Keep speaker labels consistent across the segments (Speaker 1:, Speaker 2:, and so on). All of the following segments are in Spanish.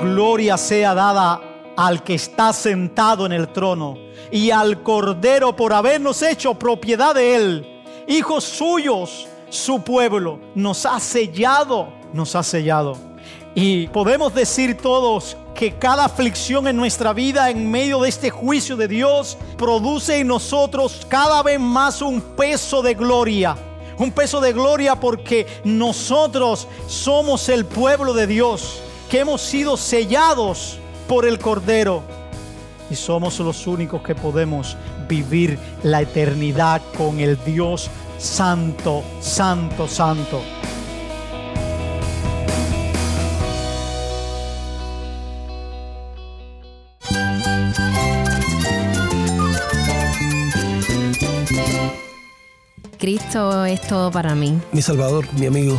Speaker 1: Gloria sea dada al que está sentado en el trono y al Cordero por habernos hecho propiedad de él, hijos suyos, su pueblo, nos ha sellado, nos ha sellado. Y podemos decir todos que cada aflicción en nuestra vida en medio de este juicio de Dios produce en nosotros cada vez más un peso de gloria. Un peso de gloria porque nosotros somos el pueblo de Dios, que hemos sido sellados por el Cordero. Y somos los únicos que podemos vivir la eternidad con el Dios santo, santo, santo.
Speaker 2: Cristo es todo para mí.
Speaker 3: Mi Salvador, mi amigo,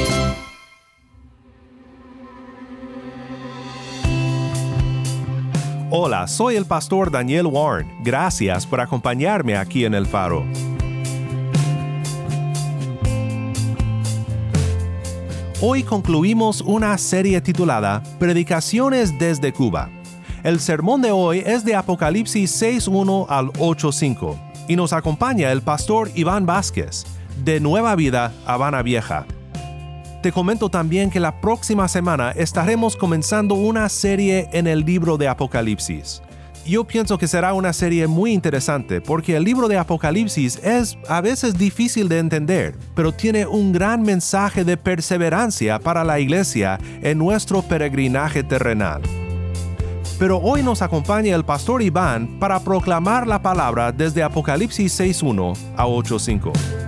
Speaker 4: Hola, soy el pastor Daniel Warren. Gracias por acompañarme aquí en El Faro. Hoy concluimos una serie titulada Predicaciones desde Cuba. El sermón de hoy es de Apocalipsis 6.1 al 8.5 y nos acompaña el pastor Iván Vázquez, de Nueva Vida, Habana Vieja. Te comento también que la próxima semana estaremos comenzando una serie en el libro de Apocalipsis. Yo pienso que será una serie muy interesante porque el libro de Apocalipsis es a veces difícil de entender, pero tiene un gran mensaje de perseverancia para la iglesia en nuestro peregrinaje terrenal. Pero hoy nos acompaña el pastor Iván para proclamar la palabra desde Apocalipsis 6.1 a 8.5.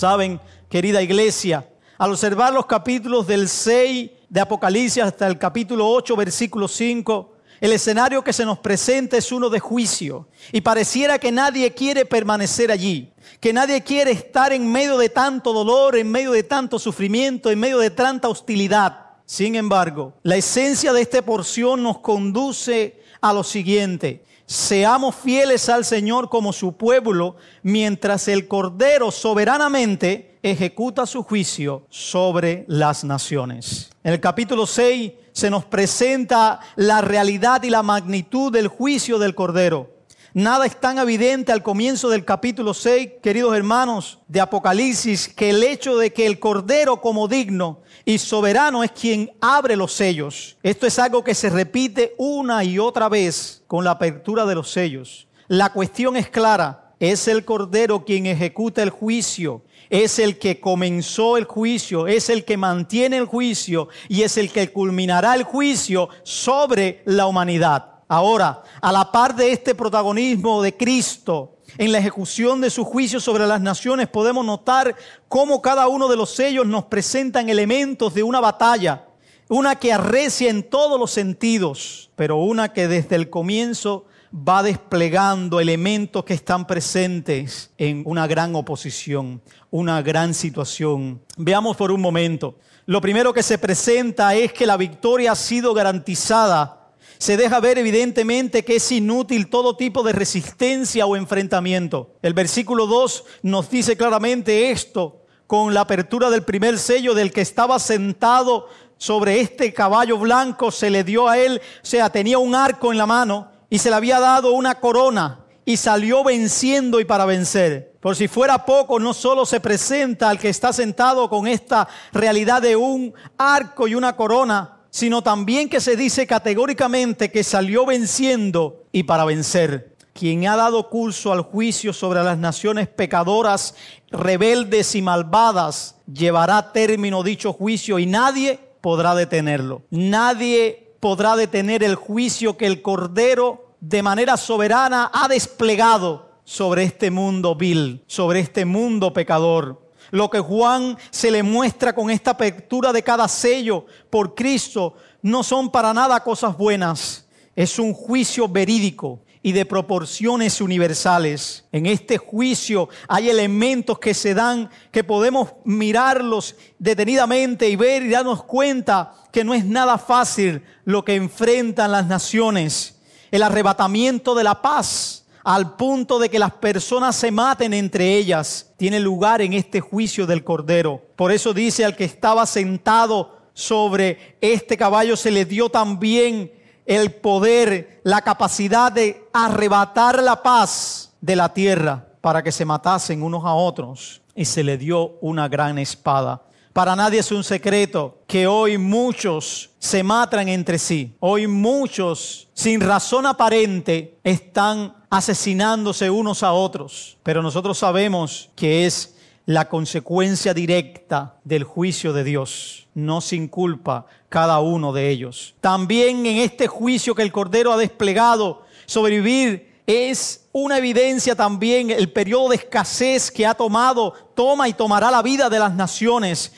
Speaker 1: Saben, querida iglesia, al observar los capítulos del 6 de Apocalipsis hasta el capítulo 8, versículo 5, el escenario que se nos presenta es uno de juicio y pareciera que nadie quiere permanecer allí, que nadie quiere estar en medio de tanto dolor, en medio de tanto sufrimiento, en medio de tanta hostilidad. Sin embargo, la esencia de esta porción nos conduce a lo siguiente. Seamos fieles al Señor como su pueblo, mientras el Cordero soberanamente ejecuta su juicio sobre las naciones. En el capítulo 6 se nos presenta la realidad y la magnitud del juicio del Cordero. Nada es tan evidente al comienzo del capítulo 6, queridos hermanos, de Apocalipsis, que el hecho de que el Cordero como digno y soberano es quien abre los sellos. Esto es algo que se repite una y otra vez con la apertura de los sellos. La cuestión es clara, es el Cordero quien ejecuta el juicio, es el que comenzó el juicio, es el que mantiene el juicio y es el que culminará el juicio sobre la humanidad. Ahora, a la par de este protagonismo de Cristo en la ejecución de su juicio sobre las naciones, podemos notar cómo cada uno de los sellos nos presentan elementos de una batalla, una que arrecia en todos los sentidos, pero una que desde el comienzo va desplegando elementos que están presentes en una gran oposición, una gran situación. Veamos por un momento. Lo primero que se presenta es que la victoria ha sido garantizada se deja ver evidentemente que es inútil todo tipo de resistencia o enfrentamiento. El versículo 2 nos dice claramente esto con la apertura del primer sello del que estaba sentado sobre este caballo blanco, se le dio a él, o sea, tenía un arco en la mano y se le había dado una corona y salió venciendo y para vencer. Por si fuera poco, no solo se presenta al que está sentado con esta realidad de un arco y una corona, sino también que se dice categóricamente que salió venciendo y para vencer. Quien ha dado curso al juicio sobre las naciones pecadoras, rebeldes y malvadas, llevará término dicho juicio y nadie podrá detenerlo. Nadie podrá detener el juicio que el Cordero de manera soberana ha desplegado sobre este mundo vil, sobre este mundo pecador. Lo que Juan se le muestra con esta apertura de cada sello por Cristo no son para nada cosas buenas. Es un juicio verídico y de proporciones universales. En este juicio hay elementos que se dan, que podemos mirarlos detenidamente y ver y darnos cuenta que no es nada fácil lo que enfrentan las naciones. El arrebatamiento de la paz al punto de que las personas se maten entre ellas, tiene lugar en este juicio del Cordero. Por eso dice al que estaba sentado sobre este caballo se le dio también el poder, la capacidad de arrebatar la paz de la tierra para que se matasen unos a otros. Y se le dio una gran espada. Para nadie es un secreto que hoy muchos se matan entre sí. Hoy muchos, sin razón aparente, están asesinándose unos a otros. Pero nosotros sabemos que es la consecuencia directa del juicio de Dios, no sin culpa cada uno de ellos. También en este juicio que el Cordero ha desplegado, sobrevivir es una evidencia también el periodo de escasez que ha tomado, toma y tomará la vida de las naciones.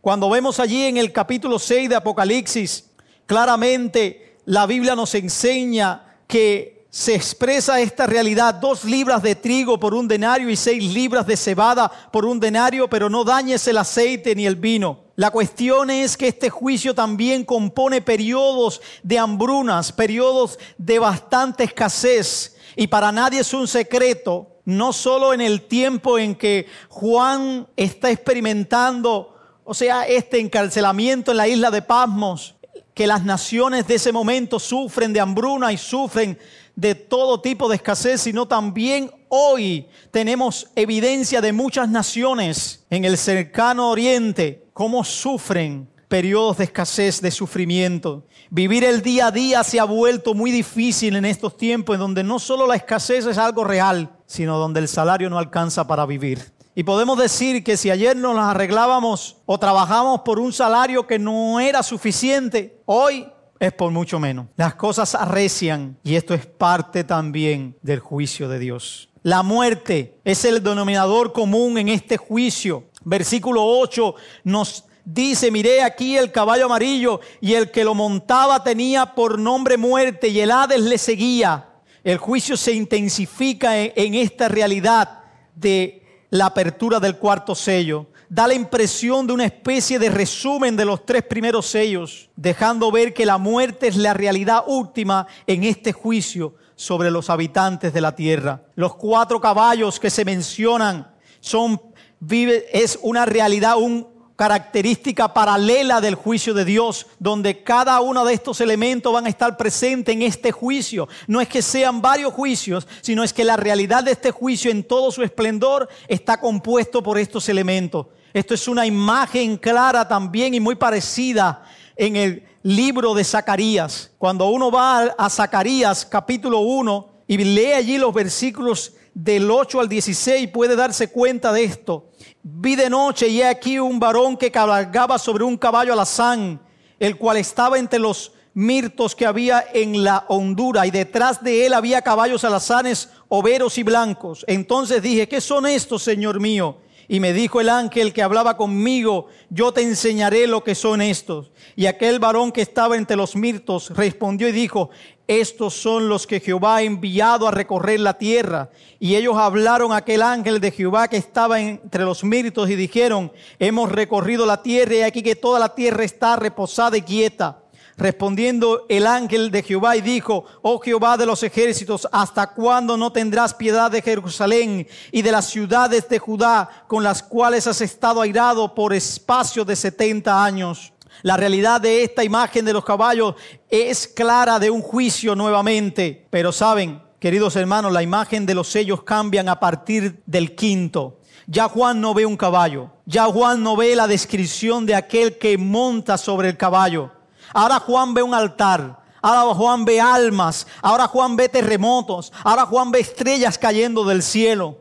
Speaker 1: Cuando vemos allí en el capítulo 6 de Apocalipsis, claramente la Biblia nos enseña que se expresa esta realidad, dos libras de trigo por un denario y seis libras de cebada por un denario, pero no dañes el aceite ni el vino. La cuestión es que este juicio también compone periodos de hambrunas, periodos de bastante escasez. Y para nadie es un secreto, no solo en el tiempo en que Juan está experimentando, o sea, este encarcelamiento en la isla de Pasmos, que las naciones de ese momento sufren de hambruna y sufren de todo tipo de escasez, sino también hoy tenemos evidencia de muchas naciones en el cercano oriente, cómo sufren periodos de escasez, de sufrimiento. Vivir el día a día se ha vuelto muy difícil en estos tiempos en donde no solo la escasez es algo real, sino donde el salario no alcanza para vivir. Y podemos decir que si ayer nos las arreglábamos o trabajamos por un salario que no era suficiente, hoy es por mucho menos. Las cosas arrecian y esto es parte también del juicio de Dios. La muerte es el denominador común en este juicio. Versículo 8 nos dice, miré aquí el caballo amarillo y el que lo montaba tenía por nombre muerte y el Hades le seguía. El juicio se intensifica en, en esta realidad de la apertura del cuarto sello da la impresión de una especie de resumen de los tres primeros sellos, dejando ver que la muerte es la realidad última en este juicio sobre los habitantes de la tierra. Los cuatro caballos que se mencionan son vive es una realidad, una característica paralela del juicio de Dios, donde cada uno de estos elementos van a estar presentes en este juicio. No es que sean varios juicios, sino es que la realidad de este juicio en todo su esplendor está compuesto por estos elementos. Esto es una imagen clara también y muy parecida en el libro de Zacarías. Cuando uno va a Zacarías capítulo 1 y lee allí los versículos del 8 al 16 puede darse cuenta de esto. Vi de noche y he aquí un varón que cabalgaba sobre un caballo alazán, el cual estaba entre los mirtos que había en la hondura y detrás de él había caballos alazanes, overos y blancos. Entonces dije, ¿qué son estos, Señor mío? Y me dijo el ángel que hablaba conmigo, yo te enseñaré lo que son estos. Y aquel varón que estaba entre los mirtos respondió y dijo, estos son los que Jehová ha enviado a recorrer la tierra. Y ellos hablaron a aquel ángel de Jehová que estaba entre los mirtos y dijeron, hemos recorrido la tierra y aquí que toda la tierra está reposada y quieta. Respondiendo el ángel de Jehová y dijo, oh Jehová de los ejércitos, ¿hasta cuándo no tendrás piedad de Jerusalén y de las ciudades de Judá con las cuales has estado airado por espacio de 70 años? La realidad de esta imagen de los caballos es clara de un juicio nuevamente. Pero saben, queridos hermanos, la imagen de los sellos cambian a partir del quinto. Ya Juan no ve un caballo, ya Juan no ve la descripción de aquel que monta sobre el caballo. Ahora Juan ve un altar. Ahora Juan ve almas. Ahora Juan ve terremotos. Ahora Juan ve estrellas cayendo del cielo.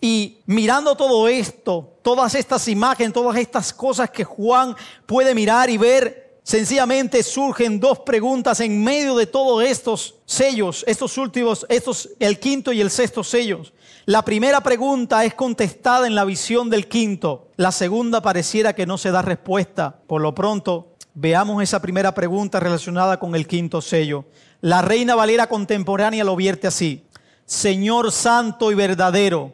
Speaker 1: Y mirando todo esto, todas estas imágenes, todas estas cosas que Juan puede mirar y ver, sencillamente surgen dos preguntas en medio de todos estos sellos, estos últimos, estos, el quinto y el sexto sellos. La primera pregunta es contestada en la visión del quinto. La segunda pareciera que no se da respuesta. Por lo pronto, veamos esa primera pregunta relacionada con el quinto sello. La Reina Valera contemporánea lo vierte así. Señor santo y verdadero,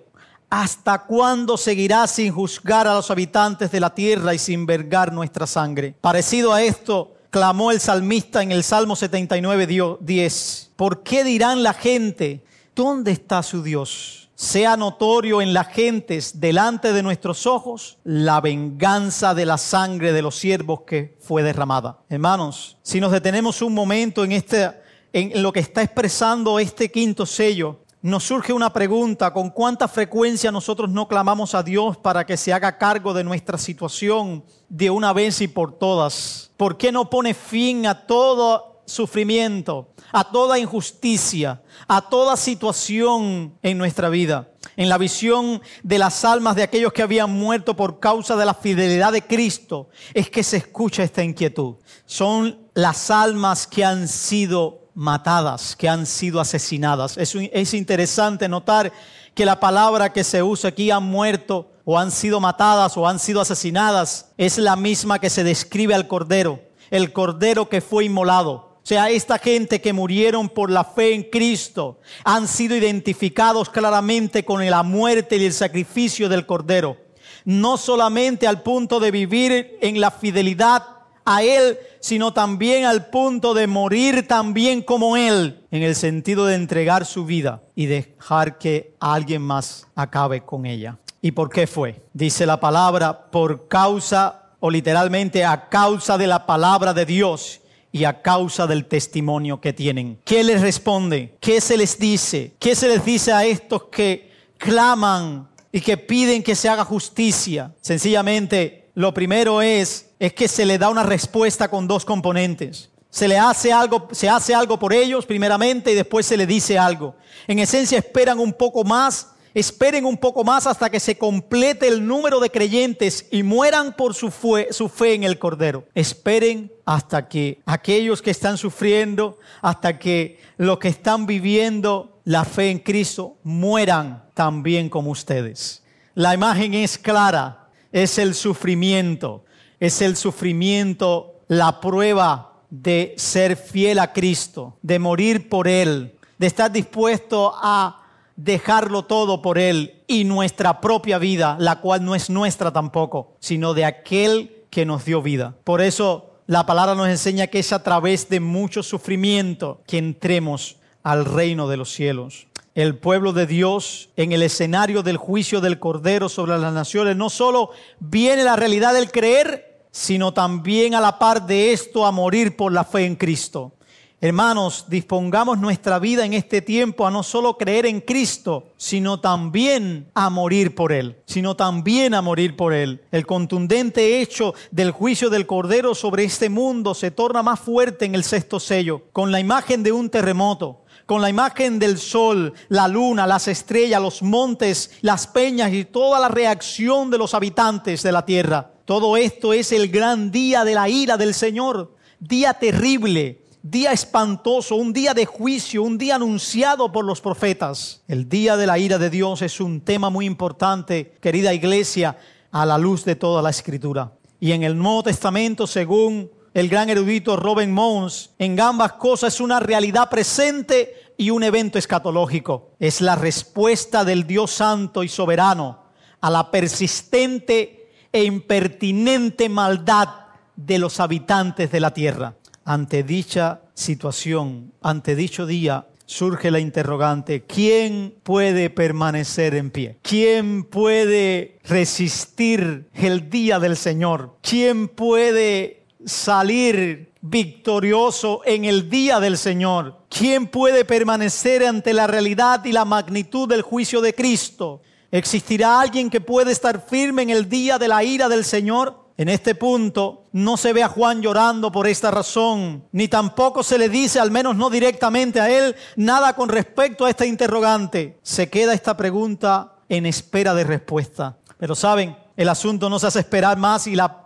Speaker 1: ¿hasta cuándo seguirás sin juzgar a los habitantes de la tierra y sin vergar nuestra sangre? Parecido a esto, clamó el salmista en el Salmo 79, 10. ¿Por qué dirán la gente, ¿dónde está su Dios? Sea notorio en las gentes delante de nuestros ojos la venganza de la sangre de los siervos que fue derramada. Hermanos, si nos detenemos un momento en este en lo que está expresando este quinto sello, nos surge una pregunta, ¿con cuánta frecuencia nosotros no clamamos a Dios para que se haga cargo de nuestra situación de una vez y por todas? ¿Por qué no pone fin a todo sufrimiento, a toda injusticia, a toda situación en nuestra vida? En la visión de las almas de aquellos que habían muerto por causa de la fidelidad de Cristo, es que se escucha esta inquietud. Son las almas que han sido matadas, que han sido asesinadas. Es, es, interesante notar que la palabra que se usa aquí, han muerto o han sido matadas o han sido asesinadas, es la misma que se describe al Cordero, el Cordero que fue inmolado. O sea, esta gente que murieron por la fe en Cristo han sido identificados claramente con la muerte y el sacrificio del Cordero. No solamente al punto de vivir en la fidelidad a Él, sino también al punto de morir también como Él, en el sentido de entregar su vida y dejar que alguien más acabe con ella. ¿Y por qué fue? Dice la palabra, por causa, o literalmente a causa de la palabra de Dios y a causa del testimonio que tienen. ¿Qué les responde? ¿Qué se les dice? ¿Qué se les dice a estos que claman y que piden que se haga justicia? Sencillamente, lo primero es es que se le da una respuesta con dos componentes. Se le hace algo, se hace algo por ellos primeramente y después se le dice algo. En esencia esperan un poco más, esperen un poco más hasta que se complete el número de creyentes y mueran por su fe, su fe en el Cordero. Esperen hasta que aquellos que están sufriendo, hasta que los que están viviendo la fe en Cristo mueran también como ustedes. La imagen es clara, es el sufrimiento es el sufrimiento, la prueba de ser fiel a Cristo, de morir por Él, de estar dispuesto a dejarlo todo por Él y nuestra propia vida, la cual no es nuestra tampoco, sino de aquel que nos dio vida. Por eso la palabra nos enseña que es a través de mucho sufrimiento que entremos al reino de los cielos. El pueblo de Dios en el escenario del juicio del Cordero sobre las naciones no solo viene la realidad del creer, sino también a la par de esto a morir por la fe en Cristo. Hermanos, dispongamos nuestra vida en este tiempo a no solo creer en Cristo, sino también a morir por Él, sino también a morir por Él. El contundente hecho del juicio del Cordero sobre este mundo se torna más fuerte en el sexto sello, con la imagen de un terremoto, con la imagen del sol, la luna, las estrellas, los montes, las peñas y toda la reacción de los habitantes de la tierra. Todo esto es el gran día de la ira del Señor, día terrible, día espantoso, un día de juicio, un día anunciado por los profetas. El día de la ira de Dios es un tema muy importante, querida iglesia, a la luz de toda la escritura. Y en el Nuevo Testamento, según el gran erudito Robin Mons, en ambas cosas es una realidad presente y un evento escatológico. Es la respuesta del Dios santo y soberano a la persistente e impertinente maldad de los habitantes de la tierra. Ante dicha situación, ante dicho día, surge la interrogante, ¿quién puede permanecer en pie? ¿Quién puede resistir el día del Señor? ¿Quién puede salir victorioso en el día del Señor? ¿Quién puede permanecer ante la realidad y la magnitud del juicio de Cristo? ¿Existirá alguien que puede estar firme en el día de la ira del Señor? En este punto no se ve a Juan llorando por esta razón, ni tampoco se le dice, al menos no directamente a él, nada con respecto a esta interrogante. Se queda esta pregunta en espera de respuesta. Pero saben, el asunto no se hace esperar más y la,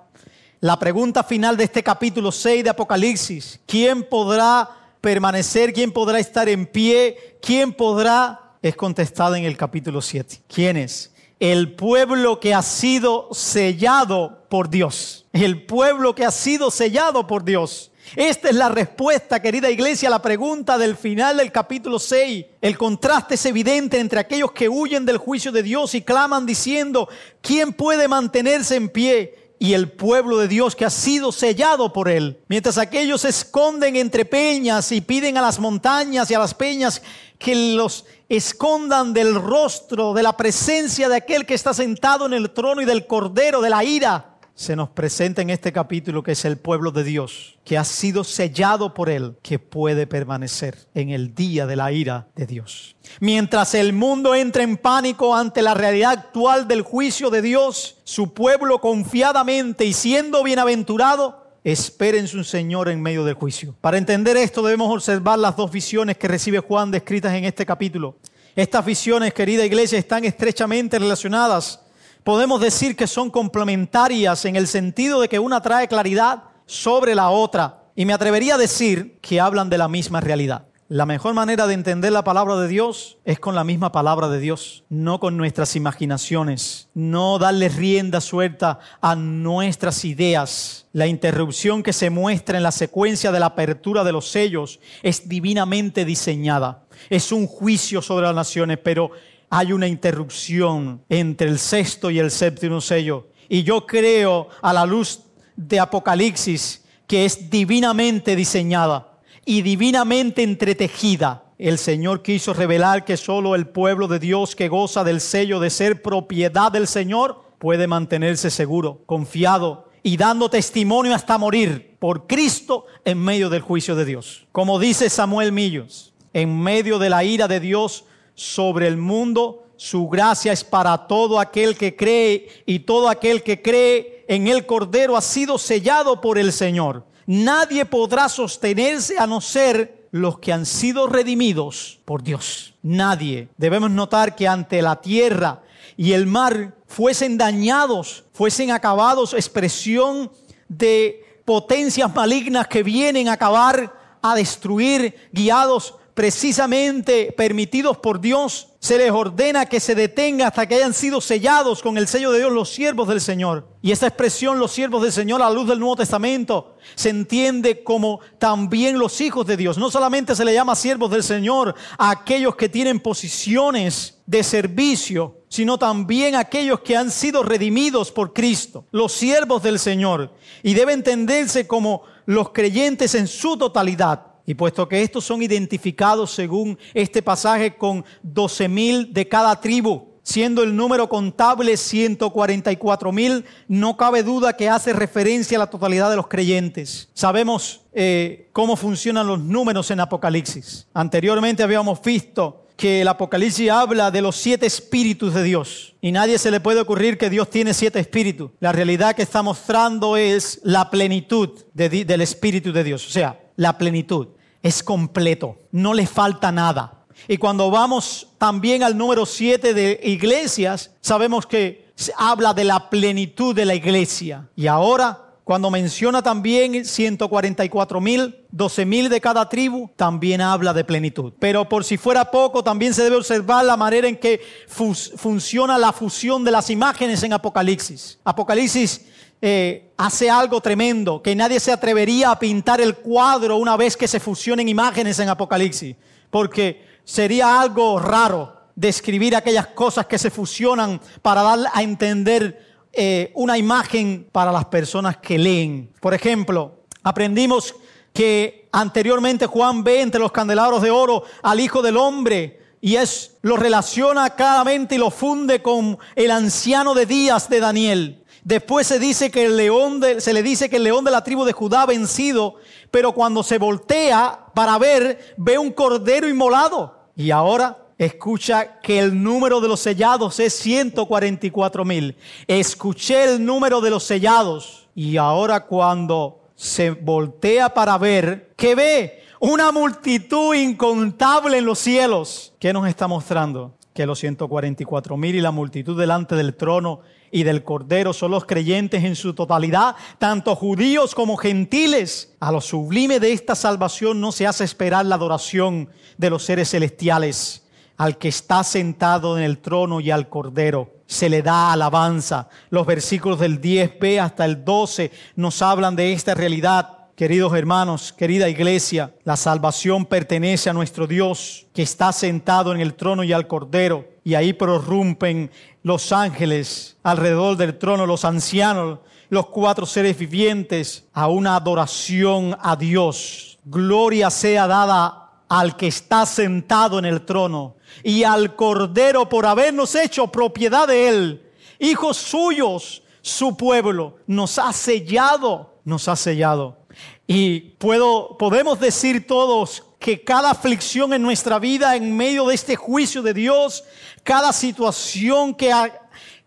Speaker 1: la pregunta final de este capítulo 6 de Apocalipsis, ¿quién podrá permanecer? ¿Quién podrá estar en pie? ¿Quién podrá es contestada en el capítulo 7. ¿Quiénes? El pueblo que ha sido sellado por Dios. El pueblo que ha sido sellado por Dios. Esta es la respuesta, querida iglesia, a la pregunta del final del capítulo 6. El contraste es evidente entre aquellos que huyen del juicio de Dios y claman diciendo, ¿quién puede mantenerse en pie? Y el pueblo de Dios que ha sido sellado por él. Mientras aquellos esconden entre peñas y piden a las montañas y a las peñas que los escondan del rostro, de la presencia de aquel que está sentado en el trono y del cordero de la ira se nos presenta en este capítulo que es el pueblo de Dios, que ha sido sellado por Él, que puede permanecer en el día de la ira de Dios. Mientras el mundo entra en pánico ante la realidad actual del juicio de Dios, su pueblo confiadamente y siendo bienaventurado, espera en su Señor en medio del juicio. Para entender esto debemos observar las dos visiones que recibe Juan descritas en este capítulo. Estas visiones, querida iglesia, están estrechamente relacionadas podemos decir que son complementarias en el sentido de que una trae claridad sobre la otra. Y me atrevería a decir que hablan de la misma realidad. La mejor manera de entender la palabra de Dios es con la misma palabra de Dios, no con nuestras imaginaciones, no darle rienda suelta a nuestras ideas. La interrupción que se muestra en la secuencia de la apertura de los sellos es divinamente diseñada. Es un juicio sobre las naciones, pero hay una interrupción entre el sexto y el séptimo sello. Y yo creo a la luz de Apocalipsis que es divinamente diseñada y divinamente entretejida. El Señor quiso revelar que solo el pueblo de Dios que goza del sello de ser propiedad del Señor puede mantenerse seguro, confiado y dando testimonio hasta morir por Cristo en medio del juicio de Dios. Como dice Samuel Millos, en medio de la ira de Dios sobre el mundo. Su gracia es para todo aquel que cree y todo aquel que cree en el Cordero ha sido sellado por el Señor. Nadie podrá sostenerse a no ser los que han sido redimidos por Dios. Nadie. Debemos notar que ante la tierra y el mar fuesen dañados, fuesen acabados, expresión de potencias malignas que vienen a acabar, a destruir, guiados precisamente permitidos por Dios, se les ordena que se detenga hasta que hayan sido sellados con el sello de Dios los siervos del Señor. Y esta expresión, los siervos del Señor, a la luz del Nuevo Testamento, se entiende como también los hijos de Dios. No solamente se le llama siervos del Señor a aquellos que tienen posiciones de servicio, sino también aquellos que han sido redimidos por Cristo, los siervos del Señor. Y debe entenderse como los creyentes en su totalidad y puesto que estos son identificados según este pasaje con doce mil de cada tribu, siendo el número contable 144 mil, no cabe duda que hace referencia a la totalidad de los creyentes. Sabemos eh, cómo funcionan los números en Apocalipsis. Anteriormente habíamos visto que el Apocalipsis habla de los siete espíritus de Dios. Y nadie se le puede ocurrir que Dios tiene siete espíritus. La realidad que está mostrando es la plenitud del espíritu de Dios. O sea, la plenitud es completo, no le falta nada. Y cuando vamos también al número 7 de iglesias, sabemos que habla de la plenitud de la iglesia. Y ahora, cuando menciona también 144 mil, 12 mil de cada tribu, también habla de plenitud. Pero por si fuera poco, también se debe observar la manera en que funciona la fusión de las imágenes en Apocalipsis. Apocalipsis eh, hace algo tremendo, que nadie se atrevería a pintar el cuadro una vez que se fusionen imágenes en Apocalipsis, porque sería algo raro describir aquellas cosas que se fusionan para dar a entender eh, una imagen para las personas que leen. Por ejemplo, aprendimos que anteriormente Juan ve entre los candelabros de oro al Hijo del Hombre y es lo relaciona claramente y lo funde con el anciano de días de Daniel. Después se dice que el león se le dice que el león de la tribu de Judá ha vencido, pero cuando se voltea para ver, ve un cordero inmolado. Y ahora escucha que el número de los sellados es 144 mil. Escuché el número de los sellados. Y ahora cuando se voltea para ver, ¿qué ve? Una multitud incontable en los cielos. ¿Qué nos está mostrando? Que los 144 mil y la multitud delante del trono y del Cordero son los creyentes en su totalidad, tanto judíos como gentiles. A lo sublime de esta salvación no se hace esperar la adoración de los seres celestiales, al que está sentado en el trono y al Cordero, se le da alabanza. Los versículos del 10b hasta el 12 nos hablan de esta realidad. Queridos hermanos, querida iglesia, la salvación pertenece a nuestro Dios que está sentado en el trono y al cordero. Y ahí prorrumpen los ángeles alrededor del trono, los ancianos, los cuatro seres vivientes, a una adoración a Dios. Gloria sea dada al que está sentado en el trono y al cordero por habernos hecho propiedad de él, hijos suyos, su pueblo, nos ha sellado, nos ha sellado. Y puedo, podemos decir todos que cada aflicción en nuestra vida, en medio de este juicio de Dios, cada situación que,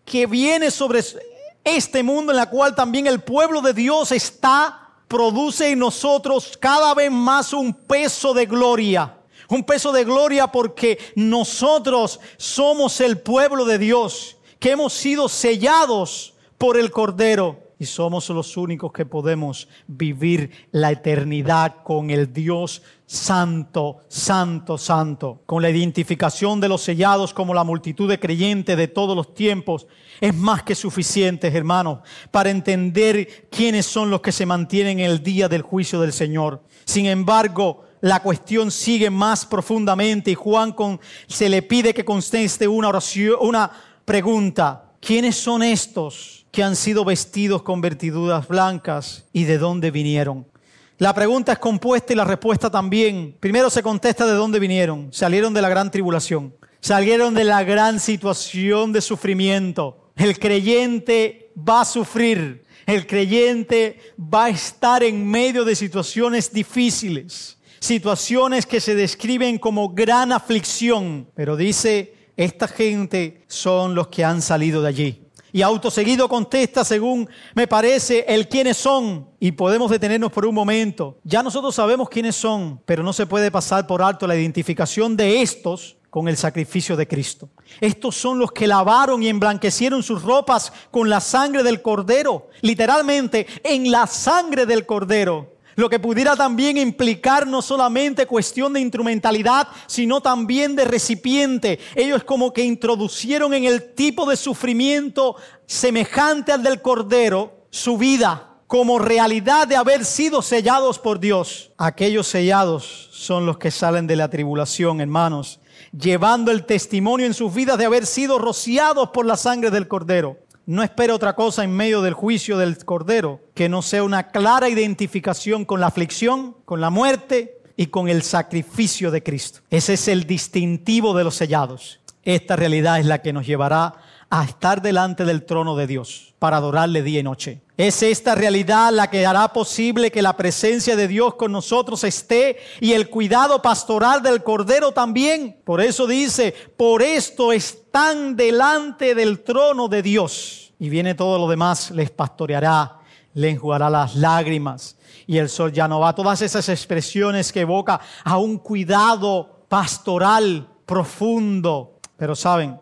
Speaker 1: que viene sobre este mundo en la cual también el pueblo de Dios está, produce en nosotros cada vez más un peso de gloria. Un peso de gloria porque nosotros somos el pueblo de Dios, que hemos sido sellados por el Cordero y somos los únicos que podemos vivir la eternidad con el Dios santo, santo, santo, con la identificación de los sellados como la multitud de creyentes de todos los tiempos, es más que suficiente, hermanos, para entender quiénes son los que se mantienen en el día del juicio del Señor. Sin embargo, la cuestión sigue más profundamente y Juan con, se le pide que conteste una oración, una pregunta. ¿Quiénes son estos? Que han sido vestidos con vertiduras blancas y de dónde vinieron. La pregunta es compuesta y la respuesta también. Primero se contesta de dónde vinieron. Salieron de la gran tribulación. Salieron de la gran situación de sufrimiento. El creyente va a sufrir. El creyente va a estar en medio de situaciones difíciles. Situaciones que se describen como gran aflicción. Pero dice, esta gente son los que han salido de allí. Y autoseguido contesta, según me parece, el quiénes son. Y podemos detenernos por un momento. Ya nosotros sabemos quiénes son, pero no se puede pasar por alto la identificación de estos con el sacrificio de Cristo. Estos son los que lavaron y emblanquecieron sus ropas con la sangre del cordero. Literalmente, en la sangre del cordero. Lo que pudiera también implicar no solamente cuestión de instrumentalidad, sino también de recipiente. Ellos como que introducieron en el tipo de sufrimiento semejante al del Cordero su vida como realidad de haber sido sellados por Dios. Aquellos sellados son los que salen de la tribulación, hermanos, llevando el testimonio en sus vidas de haber sido rociados por la sangre del Cordero no espere otra cosa en medio del juicio del Cordero que no sea una clara identificación con la aflicción, con la muerte y con el sacrificio de Cristo. Ese es el distintivo de los sellados. Esta realidad es la que nos llevará a estar delante del trono de Dios para adorarle día y noche. Es esta realidad la que hará posible que la presencia de Dios con nosotros esté y el cuidado pastoral del Cordero también. Por eso dice, por esto están delante del trono de Dios. Y viene todo lo demás, les pastoreará, le enjugará las lágrimas y el sol ya no va. Todas esas expresiones que evoca a un cuidado pastoral profundo. Pero saben,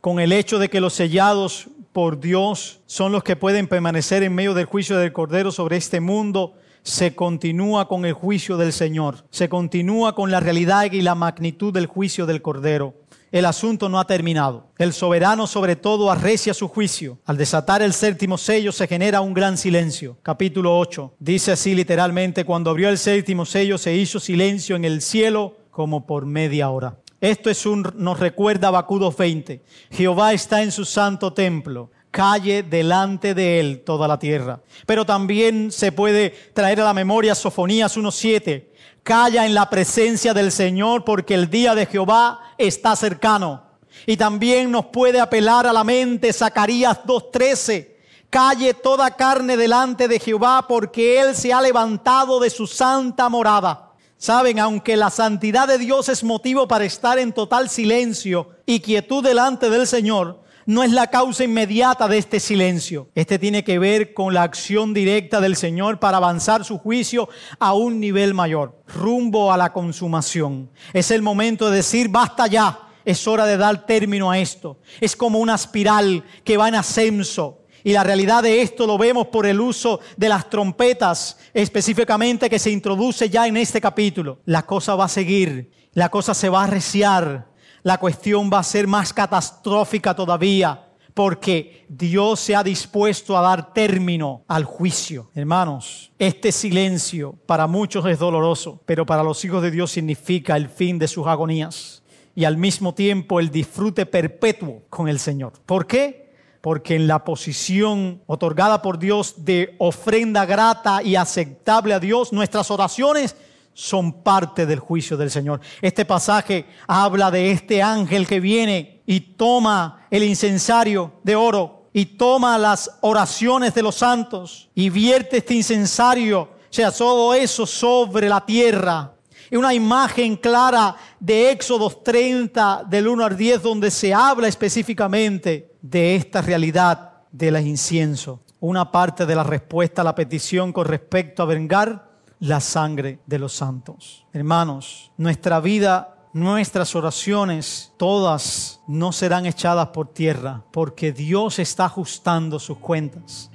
Speaker 1: con el hecho de que los sellados por Dios son los que pueden permanecer en medio del juicio del Cordero sobre este mundo, se continúa con el juicio del Señor, se continúa con la realidad y la magnitud del juicio del Cordero. El asunto no ha terminado. El soberano sobre todo arrecia su juicio. Al desatar el séptimo sello se genera un gran silencio. Capítulo 8. Dice así literalmente, cuando abrió el séptimo sello se hizo silencio en el cielo como por media hora. Esto es un, nos recuerda a 20. Jehová está en su santo templo. Calle delante de él toda la tierra. Pero también se puede traer a la memoria Sofonías 1.7. Calla en la presencia del Señor porque el día de Jehová está cercano. Y también nos puede apelar a la mente Zacarías 2.13. Calle toda carne delante de Jehová porque Él se ha levantado de su santa morada. Saben, aunque la santidad de Dios es motivo para estar en total silencio y quietud delante del Señor, no es la causa inmediata de este silencio. Este tiene que ver con la acción directa del Señor para avanzar su juicio a un nivel mayor, rumbo a la consumación. Es el momento de decir, basta ya, es hora de dar término a esto. Es como una espiral que va en ascenso y la realidad de esto lo vemos por el uso de las trompetas, específicamente que se introduce ya en este capítulo. La cosa va a seguir, la cosa se va a arreciar, la cuestión va a ser más catastrófica todavía, porque Dios se ha dispuesto a dar término al juicio. Hermanos, este silencio para muchos es doloroso, pero para los hijos de Dios significa el fin de sus agonías y al mismo tiempo el disfrute perpetuo con el Señor. ¿Por qué? Porque en la posición otorgada por Dios de ofrenda grata y aceptable a Dios, nuestras oraciones son parte del juicio del Señor. Este pasaje habla de este ángel que viene y toma el incensario de oro y toma las oraciones de los santos y vierte este incensario, o sea, todo eso sobre la tierra. Y una imagen clara de Éxodo 30 del 1 al 10 donde se habla específicamente de esta realidad del incienso. Una parte de la respuesta a la petición con respecto a vengar la sangre de los santos. Hermanos, nuestra vida, nuestras oraciones, todas no serán echadas por tierra, porque Dios está ajustando sus cuentas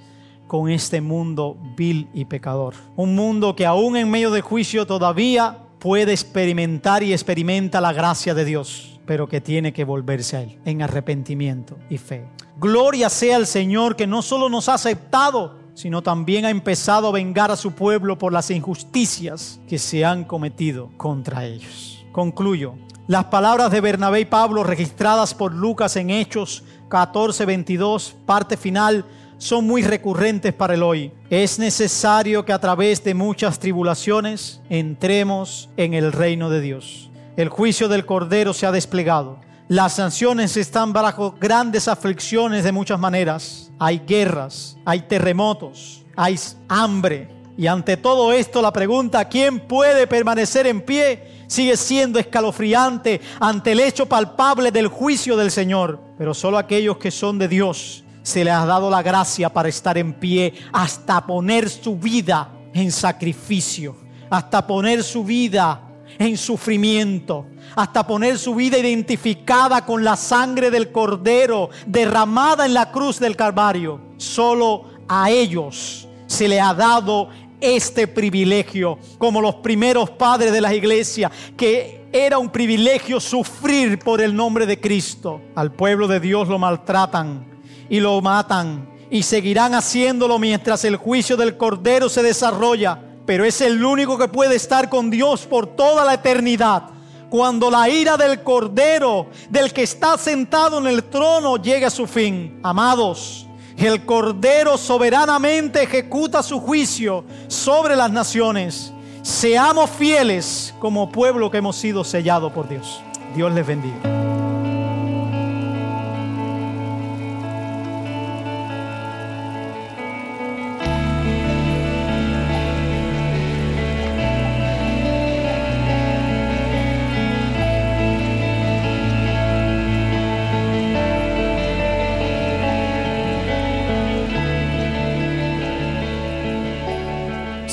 Speaker 1: con este mundo vil y pecador. Un mundo que aún en medio del juicio todavía puede experimentar y experimenta la gracia de Dios, pero que tiene que volverse a Él en arrepentimiento y fe. Gloria sea al Señor que no solo nos ha aceptado, sino también ha empezado a vengar a su pueblo por las injusticias que se han cometido contra ellos. Concluyo. Las palabras de Bernabé y Pablo registradas por Lucas en Hechos 14, 22, parte final, son muy recurrentes para el hoy. Es necesario que a través de muchas tribulaciones entremos en el reino de Dios. El juicio del Cordero se ha desplegado. Las naciones están bajo grandes aflicciones de muchas maneras. Hay guerras, hay terremotos, hay hambre. Y ante todo esto la pregunta, ¿quién puede permanecer en pie? Sigue siendo escalofriante ante el hecho palpable del juicio del Señor. Pero solo aquellos que son de Dios se les ha dado la gracia para estar en pie hasta poner su vida en sacrificio, hasta poner su vida en sufrimiento, hasta poner su vida identificada con la sangre del cordero derramada en la cruz del Calvario. Solo a ellos se le ha dado este privilegio, como los primeros padres de la iglesia, que era un privilegio sufrir por el nombre de Cristo. Al pueblo de Dios lo maltratan y lo matan y seguirán haciéndolo mientras el juicio del Cordero se desarrolla. Pero es el único que puede estar con Dios por toda la eternidad. Cuando la ira del Cordero, del que está sentado en el trono, llegue a su fin. Amados, el Cordero soberanamente ejecuta su juicio sobre las naciones. Seamos fieles como pueblo que hemos sido sellados por Dios. Dios les bendiga.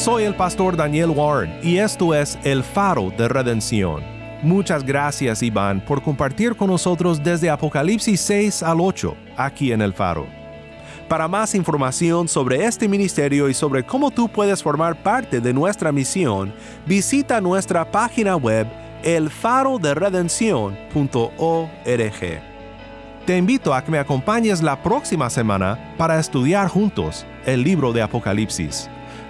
Speaker 4: Soy el pastor Daniel Warren y esto es El Faro de Redención. Muchas gracias Iván por compartir con nosotros desde Apocalipsis 6 al 8 aquí en El Faro. Para más información sobre este ministerio y sobre cómo tú puedes formar parte de nuestra misión, visita nuestra página web elfaroderedención.org. Te invito a que me acompañes la próxima semana para estudiar juntos el libro de Apocalipsis